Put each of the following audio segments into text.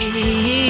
see.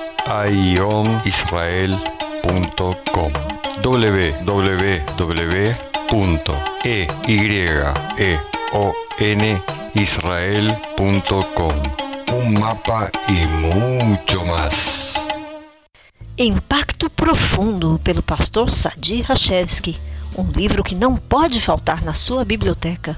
ionisrael.com www.eyeonisrael.com Un mapa y mucho más. Impacto Profundo pelo pastor Sadi Rachevski, um livro que não pode faltar na sua biblioteca.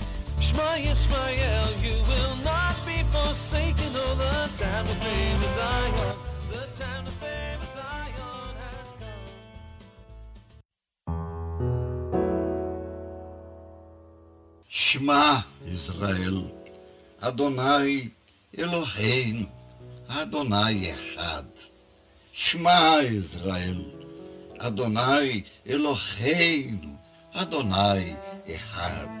Shema Yisrael, you will not be forsaken, oh, the time of fame Zion, the time of fame Zion has come. Shema Israel, Adonai Eloheinu, Adonai Echad. Shema Israel, Adonai Eloheinu, Adonai Echad.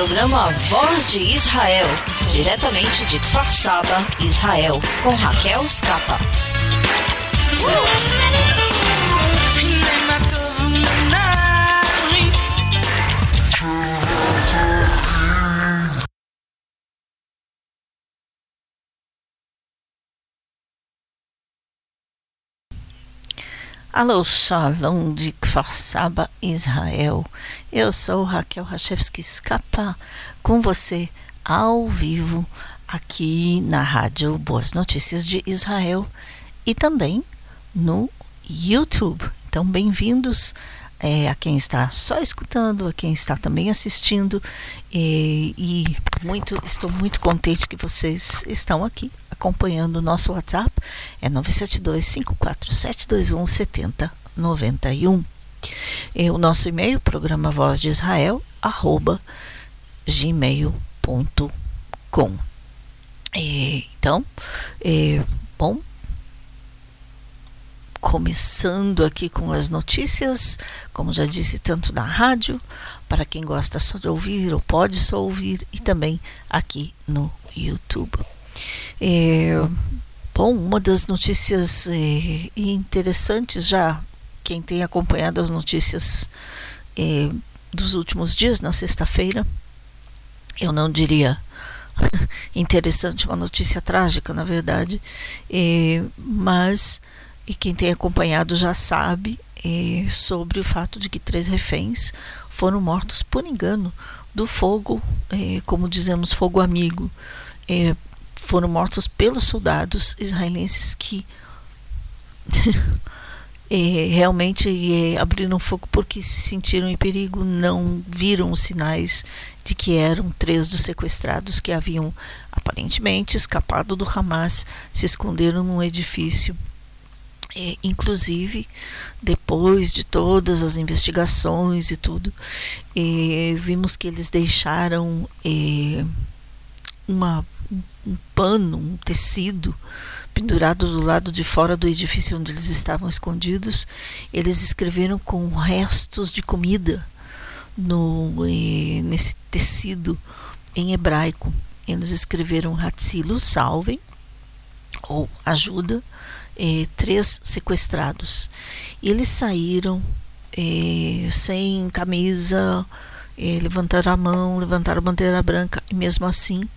Programa Voz de Israel, diretamente de Kfar Saba, Israel, com Raquel Scapa. Alô, Shalom de Kfar Saba, Israel. Eu sou Raquel Rachevski Scapa com você ao vivo aqui na Rádio Boas Notícias de Israel e também no YouTube. Então, bem-vindos é, a quem está só escutando, a quem está também assistindo. E, e, muito, estou muito contente que vocês estão aqui acompanhando o nosso WhatsApp. É 972 54721 7091. E o nosso e-mail, programa Voz de Israel, arroba gmail.com. Então, é, bom, começando aqui com as notícias, como já disse, tanto na rádio, para quem gosta só de ouvir ou pode só ouvir, e também aqui no YouTube. É, bom, uma das notícias é, interessantes já, quem tem acompanhado as notícias é, dos últimos dias, na sexta-feira, eu não diria interessante, uma notícia trágica, na verdade, é, mas e quem tem acompanhado já sabe é, sobre o fato de que três reféns foram mortos por engano do fogo, é, como dizemos, fogo amigo. É, foram mortos pelos soldados israelenses que é, realmente é, abriram fogo porque se sentiram em perigo, não viram os sinais de que eram três dos sequestrados que haviam aparentemente escapado do Hamas, se esconderam num edifício é, inclusive, depois de todas as investigações e tudo, é, vimos que eles deixaram é, uma, um pano, um tecido pendurado do lado de fora do edifício onde eles estavam escondidos. Eles escreveram com restos de comida no, é, nesse tecido em hebraico. Eles escreveram Hatzilo, salvem, ou ajuda é, três sequestrados. Eles saíram é, sem camisa, é, levantaram a mão, levantaram a bandeira branca, e mesmo assim,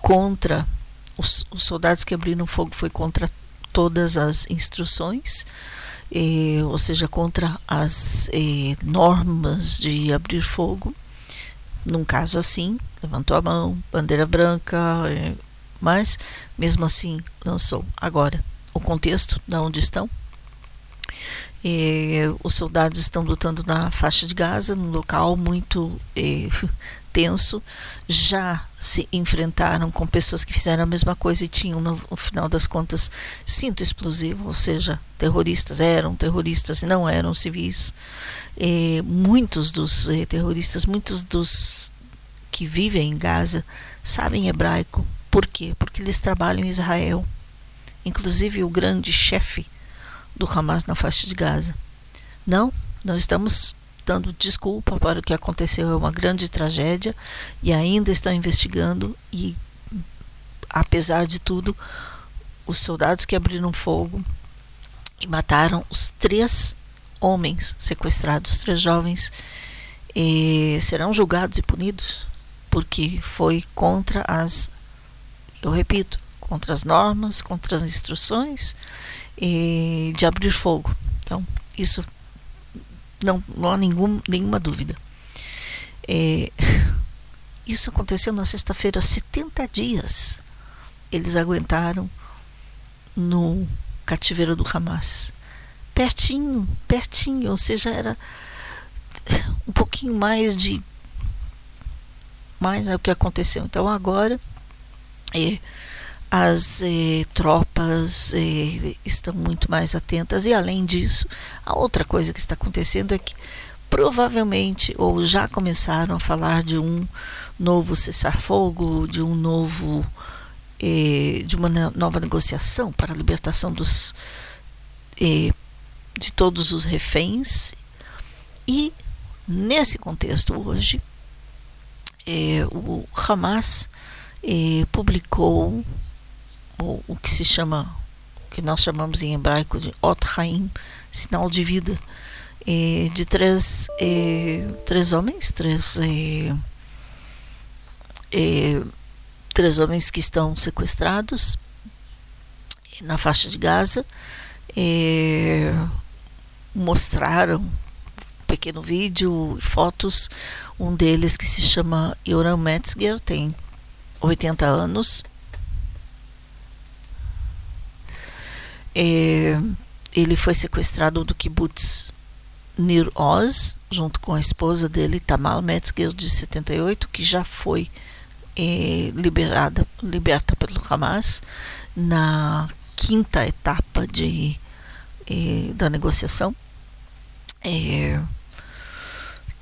contra os, os, soldados que abriram fogo, foi contra todas as instruções. ou seja, contra as normas de abrir fogo. Num caso assim, levantou a mão, bandeira branca, mas mesmo assim lançou. Agora, o contexto de onde estão. E, os soldados estão lutando na faixa de Gaza, num local muito eh, tenso. Já se enfrentaram com pessoas que fizeram a mesma coisa e tinham, no, no final das contas, cinto explosivo, ou seja, terroristas eram terroristas e não eram civis. E, muitos dos eh, terroristas, muitos dos que vivem em Gaza sabem hebraico, por quê? Porque eles trabalham em Israel. Inclusive o grande chefe do Hamas na faixa de Gaza. Não, não estamos dando desculpa para o que aconteceu, é uma grande tragédia e ainda estão investigando e apesar de tudo, os soldados que abriram fogo e mataram os três homens sequestrados, três jovens, serão julgados e punidos porque foi contra as eu repito, contra as normas, contra as instruções e de abrir fogo. Então, isso não, não há nenhum, nenhuma dúvida. É, isso aconteceu na sexta-feira, 70 dias. Eles aguentaram no cativeiro do Hamas. Pertinho, pertinho, ou seja, era um pouquinho mais de mais é o que aconteceu. Então agora e as eh, tropas eh, estão muito mais atentas. E além disso a outra coisa que está acontecendo é que provavelmente ou já começaram a falar de um novo cessar-fogo de um novo eh, de uma nova negociação para a libertação dos eh, de todos os reféns. E nesse contexto hoje eh, o Hamas e publicou o, o que se chama, que nós chamamos em hebraico de Ot Haim, sinal de vida, e, de três, e, três homens, três, três homens que estão sequestrados na faixa de Gaza. mostraram um pequeno vídeo, fotos. Um deles que se chama Yoram Metzger, tem 80 anos. É, ele foi sequestrado do kibbutz Nir Oz, junto com a esposa dele, Tamal Metzger, de 78, que já foi é, liberada, liberta pelo Hamas na quinta etapa de, é, da negociação. É,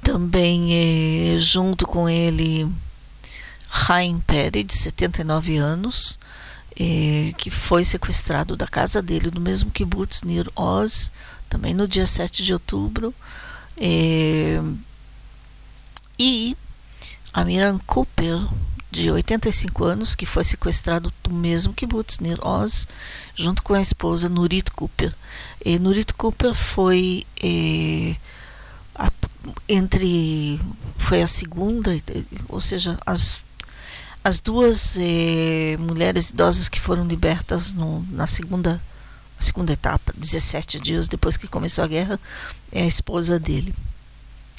também junto com ele Chaim Peri, de 79 anos, que foi sequestrado da casa dele, no mesmo kibbutz Nir Oz, também no dia 7 de outubro. É, e a Miran Cooper, de 85 anos, que foi sequestrado do mesmo kibbutz, Nir Oz, junto com a esposa Nurit Cooper. E Nurit Cooper foi a, entre foi a segunda, ou seja, as as duas é, mulheres idosas que foram libertas no, na segunda segunda etapa, 17 dias depois que começou a guerra, é a esposa dele.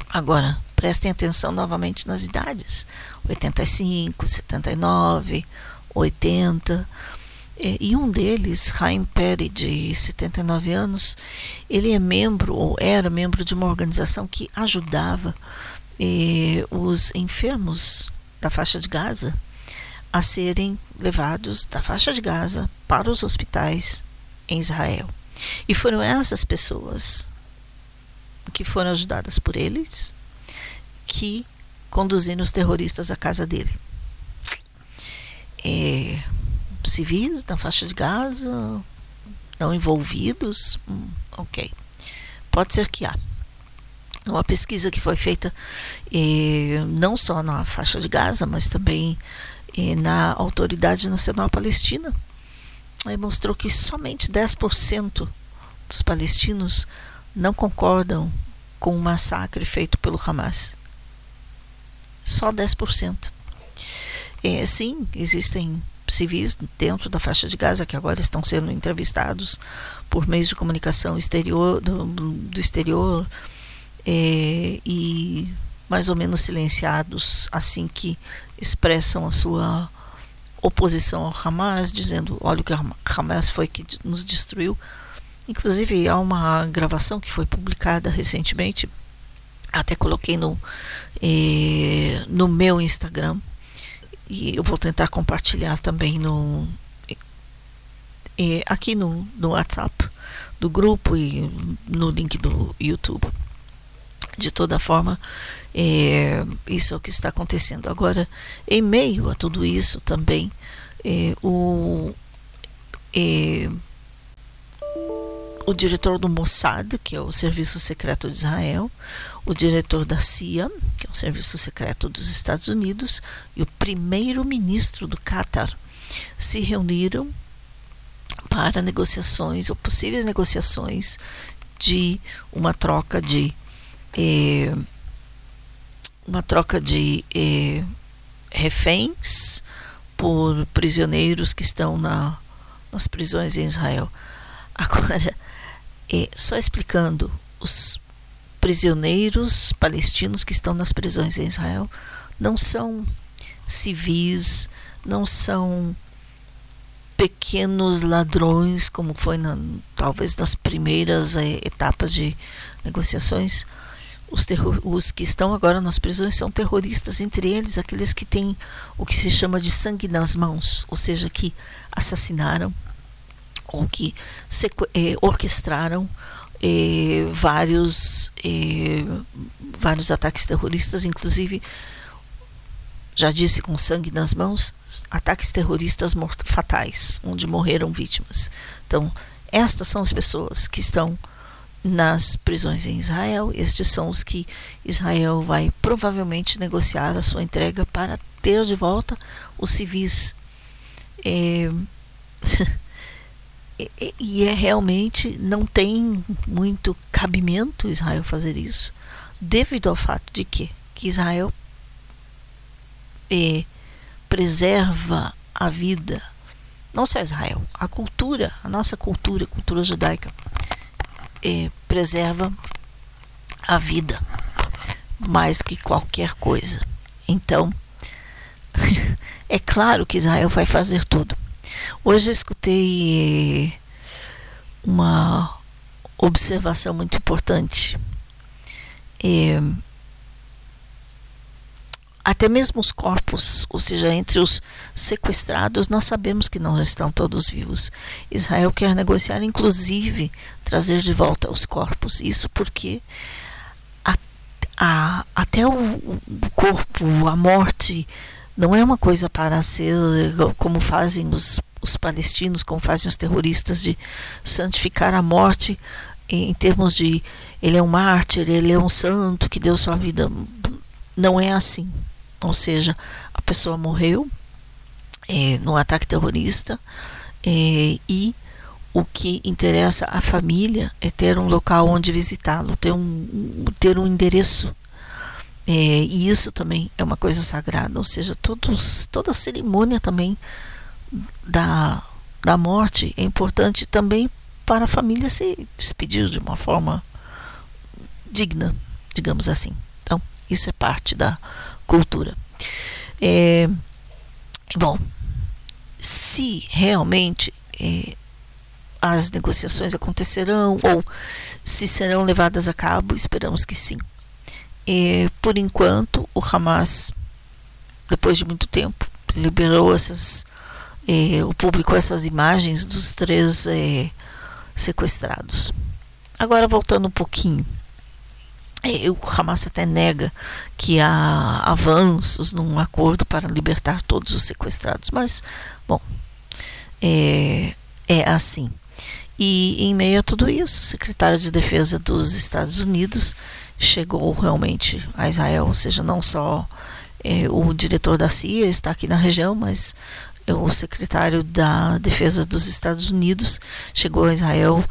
Agora, prestem atenção novamente nas idades: 85, 79, 80. E um deles, Chaim Perry, de 79 anos, ele é membro, ou era membro de uma organização que ajudava eh, os enfermos da faixa de Gaza a serem levados da faixa de Gaza para os hospitais em Israel. E foram essas pessoas que foram ajudadas por eles que conduziram os terroristas à casa dele. É, civis na faixa de Gaza, não envolvidos, hum, ok. Pode ser que há. Uma pesquisa que foi feita eh, não só na faixa de Gaza, mas também na Autoridade Nacional Palestina, mostrou que somente 10% dos palestinos não concordam com o massacre feito pelo Hamas. Só 10%. É, sim, existem civis dentro da faixa de Gaza que agora estão sendo entrevistados por meios de comunicação exterior, do, do exterior é, e mais ou menos silenciados assim que expressam a sua oposição ao Hamas, dizendo: olha o que Hamas foi que nos destruiu. Inclusive, há uma gravação que foi publicada recentemente, até coloquei no, eh, no meu Instagram, e eu vou tentar compartilhar também no, eh, aqui no, no WhatsApp do grupo e no link do YouTube. De toda forma, é, isso é o que está acontecendo. Agora, em meio a tudo isso também, é, o, é, o diretor do Mossad, que é o Serviço Secreto de Israel, o diretor da CIA, que é o Serviço Secreto dos Estados Unidos, e o primeiro-ministro do Qatar se reuniram para negociações ou possíveis negociações de uma troca de eh, uma troca de eh, reféns por prisioneiros que estão na, nas prisões em Israel. Agora, eh, só explicando, os prisioneiros palestinos que estão nas prisões em Israel não são civis, não são pequenos ladrões, como foi na, talvez nas primeiras eh, etapas de negociações os, os, que estão agora nas prisões são terroristas, entre eles aqueles que têm o que se chama de sangue nas mãos, ou seja, que assassinaram ou que eh, orquestraram eh, vários, eh, vários ataques terroristas, inclusive, já disse, com sangue nas mãos, ataques terroristas fatais, onde morreram vítimas. Então, estas são as pessoas que estão nas prisões em Israel. Estes são os que Israel vai provavelmente negociar a sua entrega para ter de volta os civis. É, e é realmente não tem muito cabimento Israel fazer isso, devido ao fato de que, que Israel é, preserva a vida, não só Israel, a cultura, a nossa cultura, cultura judaica é, preserva a vida mais que qualquer coisa. Então, é claro que Israel vai fazer tudo. Hoje eu escutei uma observação muito importante. É, até mesmo os corpos, ou seja, entre os sequestrados, nós sabemos que não estão todos vivos. Israel quer negociar, inclusive, trazer de volta os corpos. Isso porque a, a, até o, o corpo, a morte, não é uma coisa para ser como fazem os, os palestinos, como fazem os terroristas, de santificar a morte em, em termos de ele é um mártir, ele é um santo que deu sua vida. Não é assim. Ou seja, a pessoa morreu é, no ataque terrorista é, e o que interessa à família é ter um local onde visitá-lo, ter um, ter um endereço. É, e isso também é uma coisa sagrada, ou seja, todos, toda cerimônia também da, da morte é importante também para a família se despedir de uma forma digna, digamos assim. Então, isso é parte da cultura. É, bom, se realmente é, as negociações acontecerão ou se serão levadas a cabo, esperamos que sim. É, por enquanto, o Hamas, depois de muito tempo, liberou essas, é, o publicou essas imagens dos três é, sequestrados. Agora voltando um pouquinho o Hamas até nega que há avanços num acordo para libertar todos os sequestrados, mas, bom, é, é assim. E em meio a tudo isso, o secretário de Defesa dos Estados Unidos chegou realmente a Israel, ou seja, não só é, o diretor da CIA está aqui na região, mas o secretário da Defesa dos Estados Unidos chegou a Israel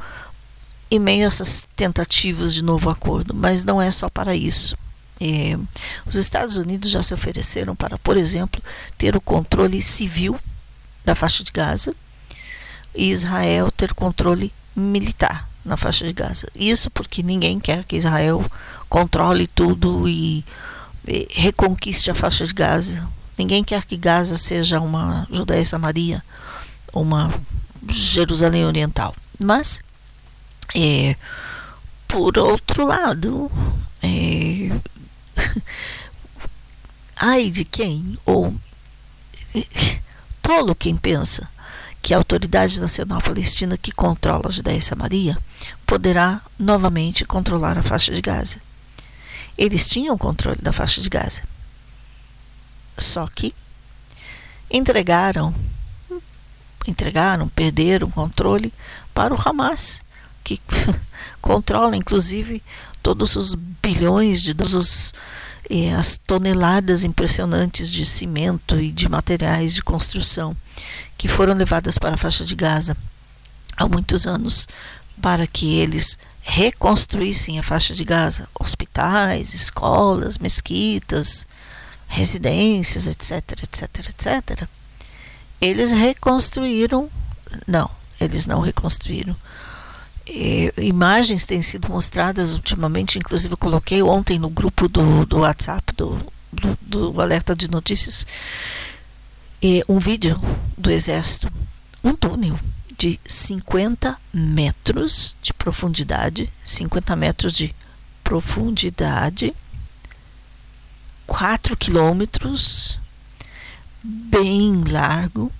em meio a essas tentativas de novo acordo, mas não é só para isso. É, os Estados Unidos já se ofereceram para, por exemplo, ter o controle civil da faixa de Gaza e Israel ter controle militar na faixa de Gaza. Isso porque ninguém quer que Israel controle tudo e, e reconquiste a faixa de Gaza. Ninguém quer que Gaza seja uma Judéia Samaria, uma Jerusalém Oriental. Mas é, por outro lado, é, ai de quem, ou tolo quem pensa que a Autoridade Nacional Palestina, que controla a Judéia e Samaria, poderá novamente controlar a faixa de Gaza. Eles tinham controle da faixa de Gaza. Só que entregaram, entregaram, perderam o controle para o Hamas que controla inclusive todos os bilhões de todos os, eh, as toneladas impressionantes de cimento e de materiais de construção que foram levadas para a faixa de Gaza há muitos anos para que eles reconstruíssem a faixa de Gaza, hospitais, escolas, mesquitas, residências, etc, etc, etc. Eles reconstruíram, não, eles não reconstruíram imagens têm sido mostradas ultimamente, inclusive eu coloquei ontem no grupo do, do WhatsApp, do, do, do alerta de notícias, um vídeo do exército, um túnel de 50 metros de profundidade, 50 metros de profundidade, 4 quilômetros, bem largo,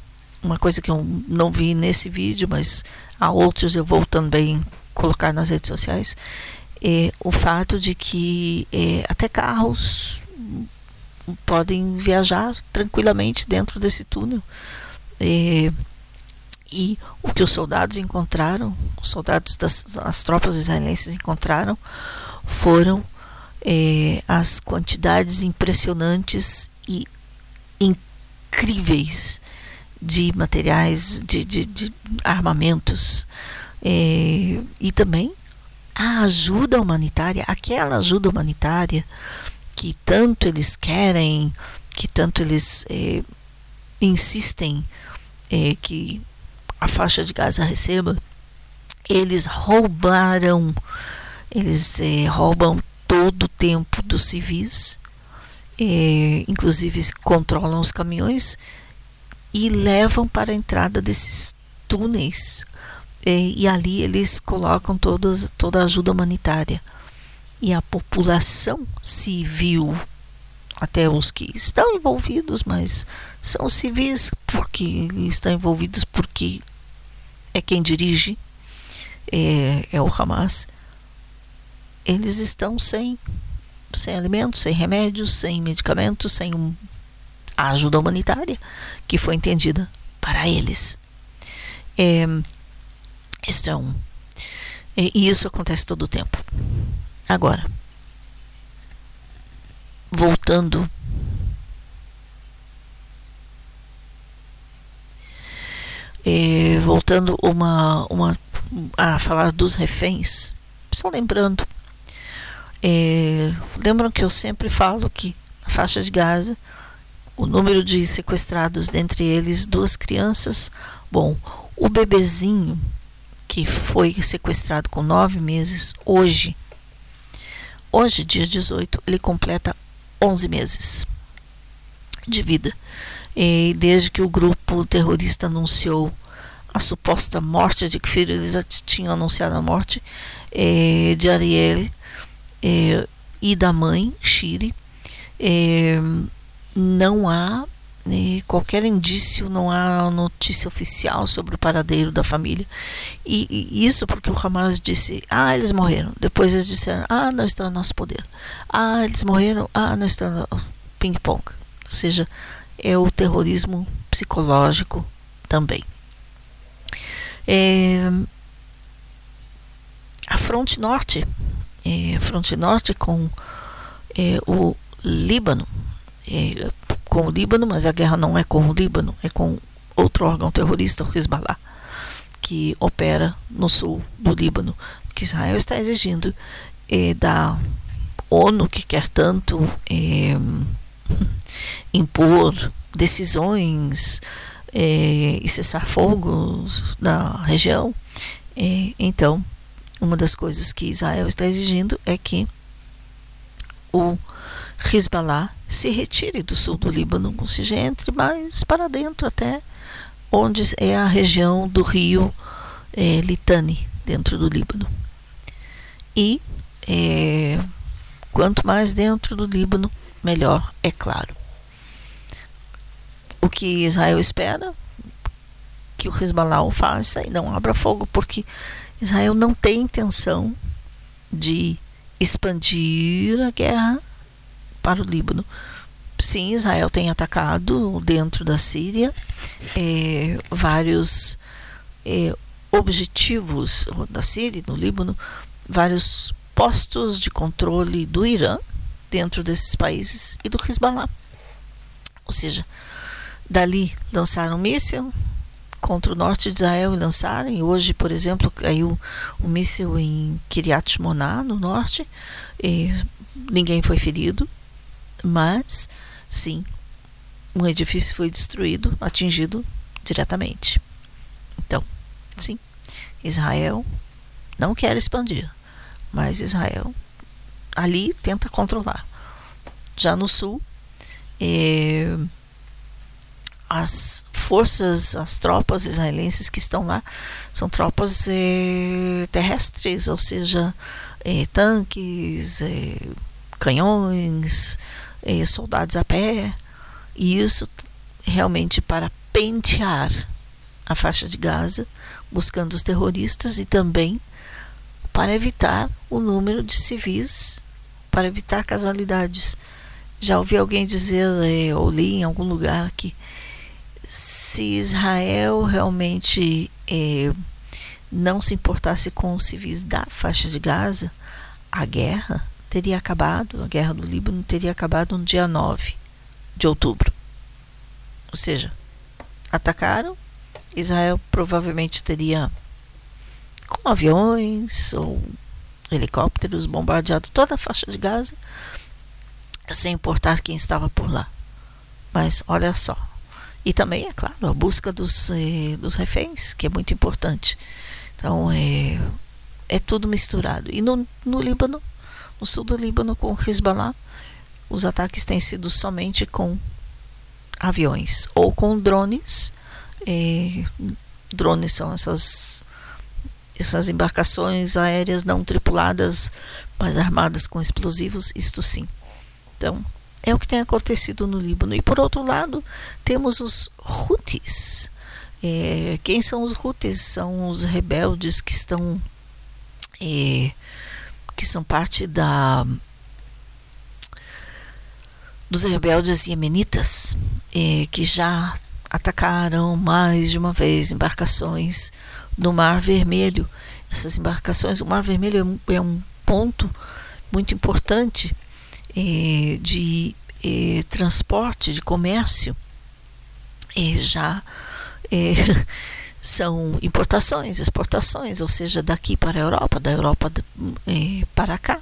uma coisa que eu não vi nesse vídeo, mas há outros eu vou também colocar nas redes sociais, é o fato de que é, até carros podem viajar tranquilamente dentro desse túnel. É, e o que os soldados encontraram, os soldados das as tropas israelenses encontraram, foram é, as quantidades impressionantes e incríveis de materiais, de, de, de armamentos é, e também a ajuda humanitária, aquela ajuda humanitária que tanto eles querem, que tanto eles é, insistem é, que a faixa de Gaza receba, eles roubaram, eles é, roubam todo o tempo dos civis, é, inclusive controlam os caminhões e levam para a entrada desses túneis e, e ali eles colocam todas, toda a ajuda humanitária. E a população civil, até os que estão envolvidos, mas são civis porque estão envolvidos porque é quem dirige, é, é o Hamas. Eles estão sem, sem alimentos, sem remédios, sem medicamentos, sem um, a ajuda humanitária que foi entendida para eles. É, este é um. E isso acontece todo o tempo. Agora, voltando é, voltando uma, uma a falar dos reféns, só lembrando, é, lembram que eu sempre falo que na faixa de Gaza o número de sequestrados, dentre eles duas crianças, bom, o bebezinho que foi sequestrado com nove meses, hoje, hoje, dia 18, ele completa 11 meses de vida. E desde que o grupo terrorista anunciou a suposta morte de que eles já tinham anunciado a morte é, de Ariel é, e da mãe, Shiri, é, não há né, qualquer indício, não há notícia oficial sobre o paradeiro da família. E, e, isso porque o Hamas disse: ah, eles morreram. Depois eles disseram: ah, não está no nosso poder. Ah, eles morreram. Ah, não está no ping-pong. Ou seja, é o terrorismo psicológico também. É, a fronte norte, é, a fronte norte com é, o Líbano é, com o Líbano, mas a guerra não é com o Líbano, é com outro órgão terrorista, o Hezbollah, que opera no sul do Líbano, que Israel está exigindo é, da ONU, que quer tanto é, impor decisões é, e cessar fogos na região. É, então, uma das coisas que Israel está exigindo é que o Hezbollah se retire do sul do Líbano, ou seja, entre mais para dentro até onde é a região do rio é, Litani, dentro do Líbano. E é, quanto mais dentro do Líbano, melhor, é claro. O que Israel espera que o Hezbollah faça e não abra fogo, porque Israel não tem intenção de expandir a guerra para o Líbano. Sim, Israel tem atacado dentro da Síria é, vários é, objetivos da Síria, no Líbano, vários postos de controle do Irã dentro desses países e do Hezbollah. Ou seja, dali lançaram um míssil contra o norte de Israel e lançaram, e hoje, por exemplo, caiu um míssil em Kiryat Shmona, no norte, e ninguém foi ferido, mas sim, um edifício foi destruído, atingido diretamente. Então, sim, Israel não quer expandir, mas Israel ali tenta controlar. Já no sul, eh, as forças, as tropas israelenses que estão lá são tropas eh, terrestres, ou seja, eh, tanques, eh, canhões, eh, soldados a pé, e isso realmente para pentear a faixa de Gaza, buscando os terroristas e também para evitar o número de civis, para evitar casualidades. Já ouvi alguém dizer, eh, ou li em algum lugar, que se Israel realmente eh, não se importasse com os civis da faixa de Gaza, a guerra teria acabado, a guerra do Líbano teria acabado no dia 9 de outubro. Ou seja, atacaram, Israel provavelmente teria com aviões ou helicópteros bombardeado toda a faixa de Gaza, sem importar quem estava por lá. Mas olha só. E também, é claro, a busca dos, eh, dos reféns, que é muito importante. Então, é, é tudo misturado. E no, no Líbano, no sul do Líbano, com Hezbollah, os ataques têm sido somente com aviões ou com drones. drones são essas essas embarcações aéreas não tripuladas, mas armadas com explosivos, isto sim. Então, é o que tem acontecido no Líbano. E por outro lado, temos os Houthis. É, quem são os Houthis? São os rebeldes que estão é, que são parte da dos rebeldes iemenitas é, que já atacaram mais de uma vez embarcações no Mar Vermelho. Essas embarcações, o Mar Vermelho é um, é um ponto muito importante eh, de eh, transporte, de comércio. Já eh, são importações, exportações, ou seja, daqui para a Europa, da Europa eh, para cá.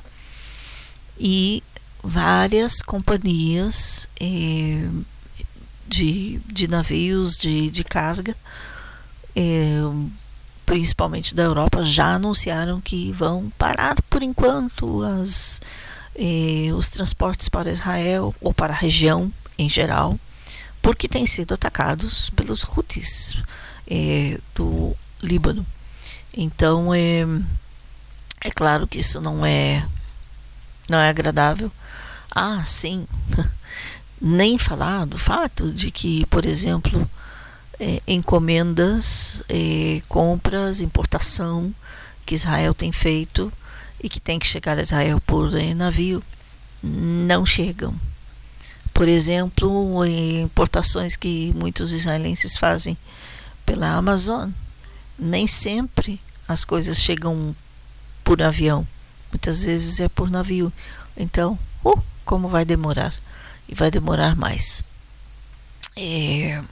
E várias companhias eh, de, de navios de, de carga, eh, principalmente da Europa, já anunciaram que vão parar por enquanto as, os transportes para Israel ou para a região em geral, porque têm sido atacados pelos Houthis eh, do Líbano. Então, é, é claro que isso não é, não é agradável. Ah, sim. Nem falar do fato de que, por exemplo, é, encomendas, é, compras, importação que Israel tem feito e que tem que chegar a Israel por é, navio não chegam. Por exemplo, importações que muitos israelenses fazem pela Amazon, nem sempre as coisas chegam por avião, muitas vezes é por navio. Então, uh, como vai demorar? E vai demorar mais. É,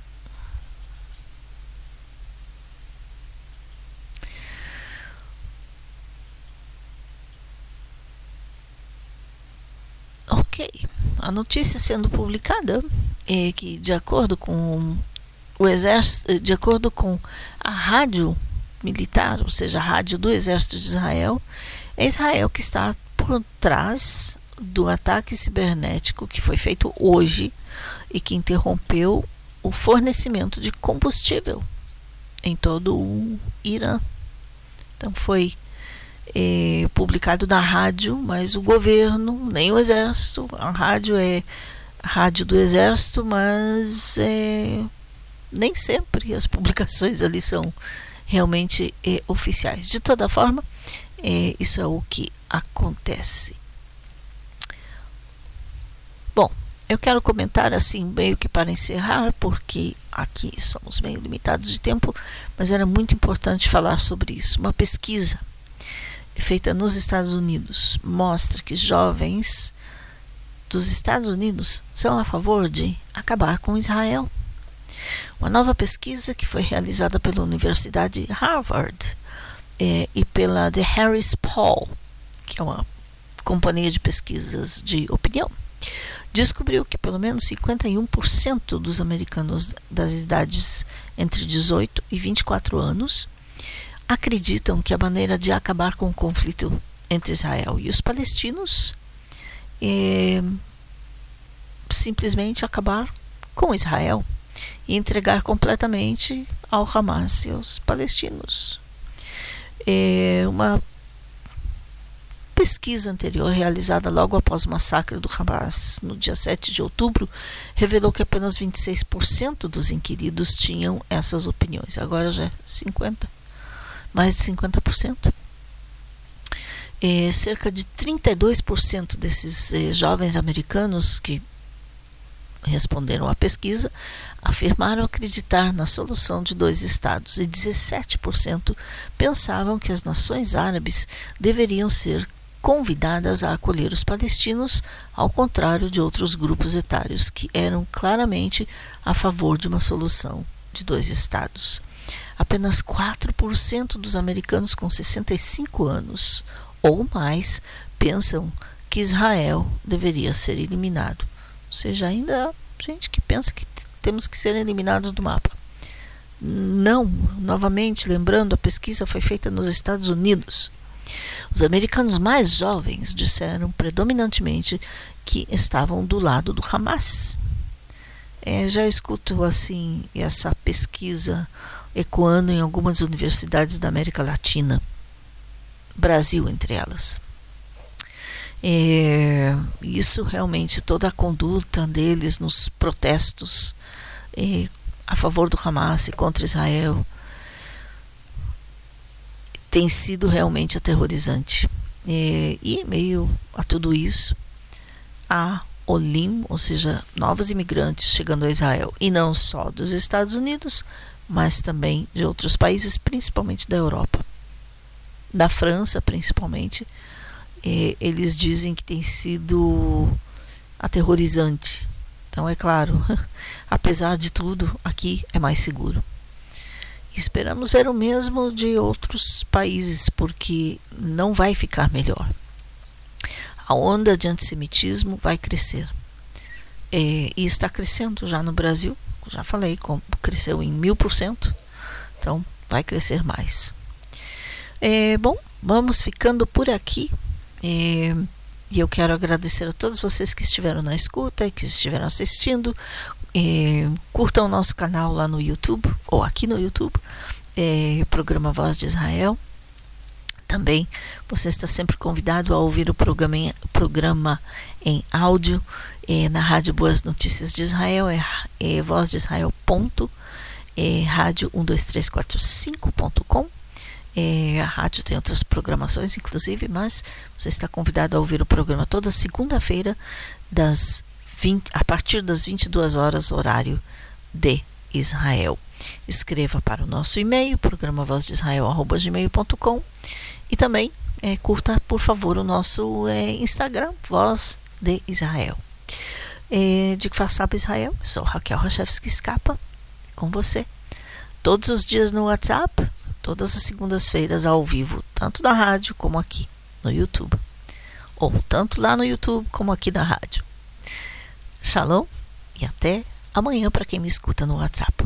Ok, a notícia sendo publicada é que, de acordo com o exército, de acordo com a rádio militar, ou seja, a rádio do exército de Israel, é Israel que está por trás do ataque cibernético que foi feito hoje e que interrompeu o fornecimento de combustível em todo o Irã. Então foi é, publicado na rádio, mas o governo, nem o exército, a rádio é rádio do exército, mas é, nem sempre as publicações ali são realmente é, oficiais. De toda forma, é, isso é o que acontece. Bom, eu quero comentar assim, meio que para encerrar, porque aqui somos meio limitados de tempo, mas era muito importante falar sobre isso. Uma pesquisa feita nos Estados Unidos mostra que jovens dos Estados Unidos são a favor de acabar com Israel. Uma nova pesquisa que foi realizada pela Universidade Harvard é, e pela The Harris Poll, que é uma companhia de pesquisas de opinião, descobriu que pelo menos 51% dos americanos das idades entre 18 e 24 anos acreditam que a maneira de acabar com o conflito entre Israel e os palestinos é simplesmente acabar com Israel e entregar completamente ao Hamas e aos palestinos. É uma pesquisa anterior realizada logo após o massacre do Hamas no dia 7 de outubro revelou que apenas 26% dos inquiridos tinham essas opiniões. Agora já é 50% mais de 50%. É, cerca de 32% desses eh, jovens americanos que responderam à pesquisa afirmaram acreditar na solução de dois estados e 17% pensavam que as nações árabes deveriam ser convidadas a acolher os palestinos, ao contrário de outros grupos etários que eram claramente a favor de uma solução de dois estados apenas 4% dos americanos com 65 anos ou mais pensam que Israel deveria ser eliminado. Ou seja, ainda há gente que pensa que temos que ser eliminados do mapa. Não, novamente lembrando, a pesquisa foi feita nos Estados Unidos. Os americanos mais jovens disseram predominantemente que estavam do lado do Hamas. É, já escuto assim essa pesquisa ecoando em algumas universidades da América Latina. Brasil entre elas. É, isso realmente, toda a conduta deles nos protestos é, a favor do Hamas e contra Israel tem sido realmente aterrorizante. É, e em meio a tudo isso, há Olim, ou seja, novos imigrantes chegando a Israel, e não só dos Estados Unidos, mas também de outros países, principalmente da Europa. Da França, principalmente, eles dizem que tem sido aterrorizante. Então, é claro, apesar de tudo, aqui é mais seguro. Esperamos ver o mesmo de outros países, porque não vai ficar melhor a onda de antissemitismo vai crescer. É, e está crescendo já no Brasil, já falei, cresceu em mil por cento, então vai crescer mais. É, bom, vamos ficando por aqui. É, e eu quero agradecer a todos vocês que estiveram na escuta, que estiveram assistindo. É, curtam o nosso canal lá no YouTube, ou aqui no YouTube, é, programa Voz de Israel. Também você está sempre convidado a ouvir o programa em, programa em áudio é, na Rádio Boas Notícias de Israel, é, é voz de Israel. Ponto, é, rádio 12345.com. É, a rádio tem outras programações, inclusive, mas você está convidado a ouvir o programa toda segunda-feira, das 20, a partir das 22 horas, horário de Israel. Escreva para o nosso e-mail, programa voz de Israel@gmail.com e também é, curta, por favor, o nosso é, Instagram, Voz de Israel. É, de Kfarsab Israel, sou Raquel Rachevski Escapa, com você. Todos os dias no WhatsApp, todas as segundas-feiras ao vivo, tanto na rádio como aqui no YouTube. Ou tanto lá no YouTube como aqui na rádio. Shalom e até amanhã para quem me escuta no WhatsApp.